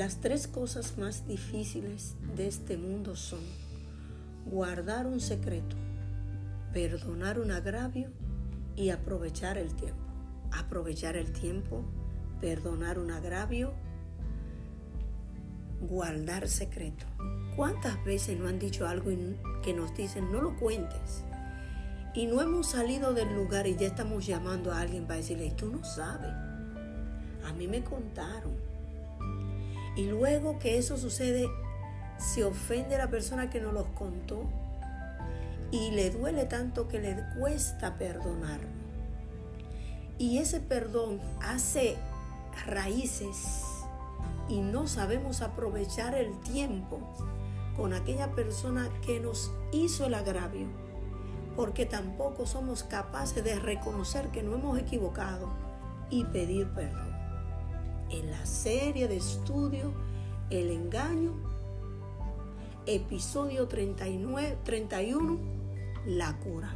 Las tres cosas más difíciles de este mundo son guardar un secreto, perdonar un agravio y aprovechar el tiempo. Aprovechar el tiempo, perdonar un agravio, guardar secreto. ¿Cuántas veces no han dicho algo que nos dicen no lo cuentes? Y no hemos salido del lugar y ya estamos llamando a alguien para decirle, tú no sabes. A mí me contaron. Y luego que eso sucede, se ofende la persona que nos los contó y le duele tanto que le cuesta perdonar. Y ese perdón hace raíces y no sabemos aprovechar el tiempo con aquella persona que nos hizo el agravio, porque tampoco somos capaces de reconocer que no hemos equivocado y pedir perdón. En la serie de estudio El engaño, episodio 39, 31, la cura,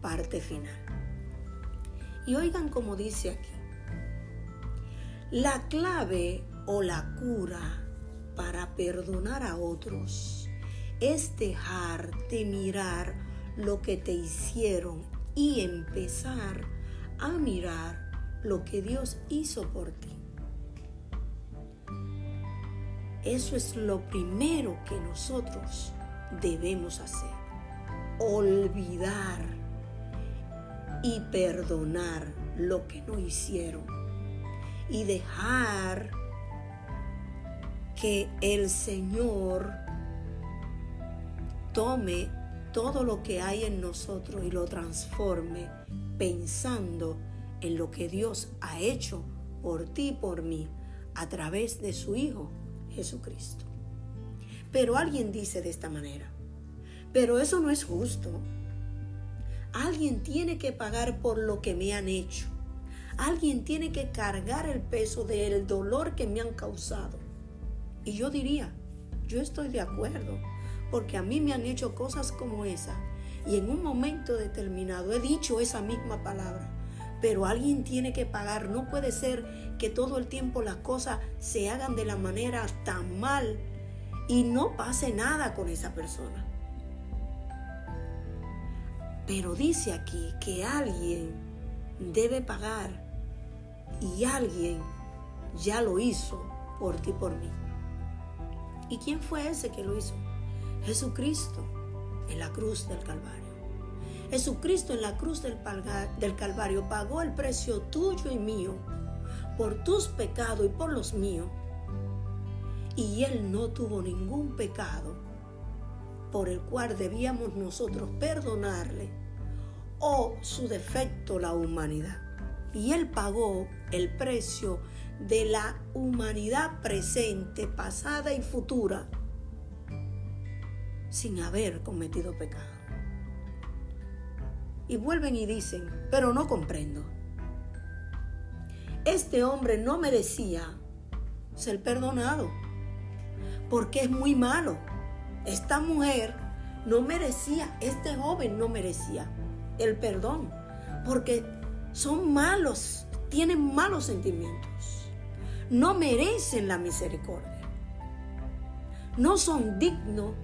parte final. Y oigan como dice aquí, la clave o la cura para perdonar a otros es dejar de mirar lo que te hicieron y empezar a mirar lo que Dios hizo por ti. Eso es lo primero que nosotros debemos hacer. Olvidar y perdonar lo que no hicieron. Y dejar que el Señor tome todo lo que hay en nosotros y lo transforme pensando en lo que Dios ha hecho por ti y por mí a través de su Hijo Jesucristo. Pero alguien dice de esta manera, pero eso no es justo. Alguien tiene que pagar por lo que me han hecho. Alguien tiene que cargar el peso del dolor que me han causado. Y yo diría, yo estoy de acuerdo, porque a mí me han hecho cosas como esa. Y en un momento determinado he dicho esa misma palabra pero alguien tiene que pagar. No puede ser que todo el tiempo las cosas se hagan de la manera tan mal y no pase nada con esa persona. Pero dice aquí que alguien debe pagar y alguien ya lo hizo por ti por mí. ¿Y quién fue ese que lo hizo? Jesucristo en la cruz del Calvario. Jesucristo en la cruz del, Calvario pagó el precio tuyo y mío por tus pecados y por los míos. Y Él no tuvo ningún pecado por el cual debíamos nosotros perdonarle o su defecto la humanidad. Y Él pagó el precio de la humanidad presente, pasada y futura sin haber cometido pecado. Y vuelven y dicen, pero no comprendo. Este hombre no merecía ser perdonado, porque es muy malo. Esta mujer no merecía, este joven no merecía el perdón, porque son malos, tienen malos sentimientos, no merecen la misericordia, no son dignos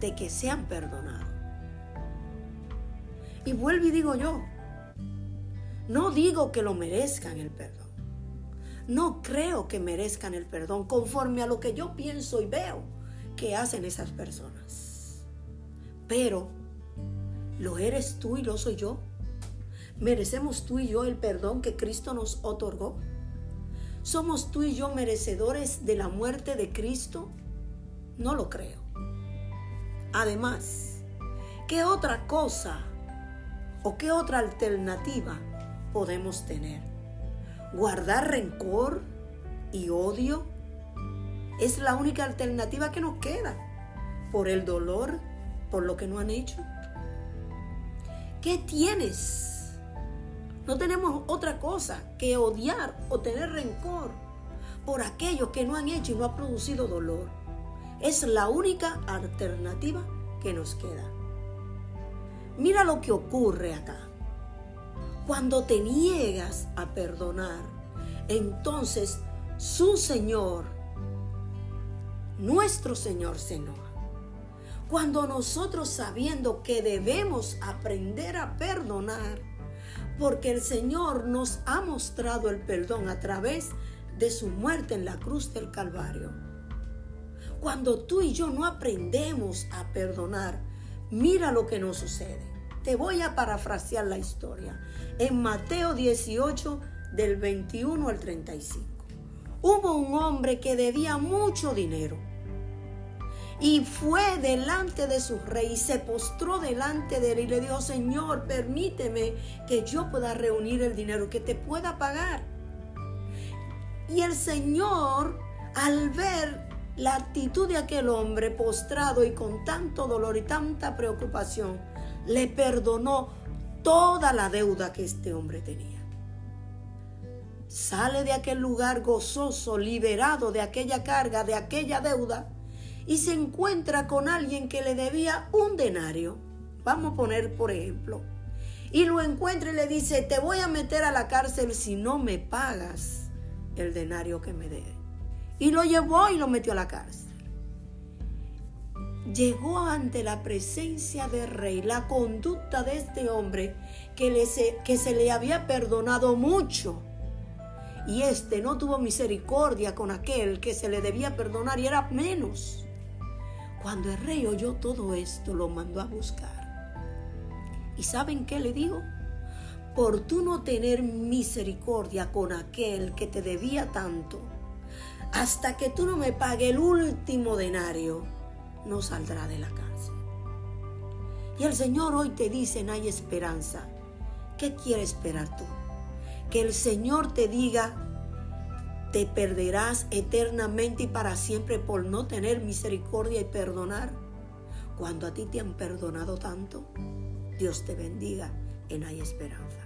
de que sean perdonados. Y vuelvo y digo yo, no digo que lo merezcan el perdón. No creo que merezcan el perdón conforme a lo que yo pienso y veo que hacen esas personas. Pero, ¿lo eres tú y lo soy yo? ¿Merecemos tú y yo el perdón que Cristo nos otorgó? ¿Somos tú y yo merecedores de la muerte de Cristo? No lo creo. Además, ¿qué otra cosa ¿O qué otra alternativa podemos tener? ¿Guardar rencor y odio? Es la única alternativa que nos queda. por el dolor, por lo que no han hecho? ¿Qué tienes? No tenemos otra cosa que odiar o tener rencor por aquellos que no han hecho y no ha producido dolor. Es la única alternativa que nos queda. Mira lo que ocurre acá. Cuando te niegas a perdonar, entonces su Señor, nuestro Señor se enoja. Cuando nosotros sabiendo que debemos aprender a perdonar, porque el Señor nos ha mostrado el perdón a través de su muerte en la cruz del Calvario. Cuando tú y yo no aprendemos a perdonar, mira lo que nos sucede. Te voy a parafrasear la historia. En Mateo 18, del 21 al 35. Hubo un hombre que debía mucho dinero y fue delante de su rey y se postró delante de él y le dijo, Señor, permíteme que yo pueda reunir el dinero, que te pueda pagar. Y el Señor, al ver la actitud de aquel hombre postrado y con tanto dolor y tanta preocupación, le perdonó toda la deuda que este hombre tenía. Sale de aquel lugar gozoso, liberado de aquella carga, de aquella deuda, y se encuentra con alguien que le debía un denario. Vamos a poner por ejemplo. Y lo encuentra y le dice, te voy a meter a la cárcel si no me pagas el denario que me debe. Y lo llevó y lo metió a la cárcel. Llegó ante la presencia del rey la conducta de este hombre que, le se, que se le había perdonado mucho. Y este no tuvo misericordia con aquel que se le debía perdonar y era menos. Cuando el rey oyó todo esto, lo mandó a buscar. ¿Y saben qué le digo? Por tú no tener misericordia con aquel que te debía tanto, hasta que tú no me pague el último denario, no saldrá de la cárcel. Y el Señor hoy te dice, no hay esperanza. ¿Qué quiere esperar tú? Que el Señor te diga, te perderás eternamente y para siempre por no tener misericordia y perdonar. Cuando a ti te han perdonado tanto, Dios te bendiga en hay esperanza.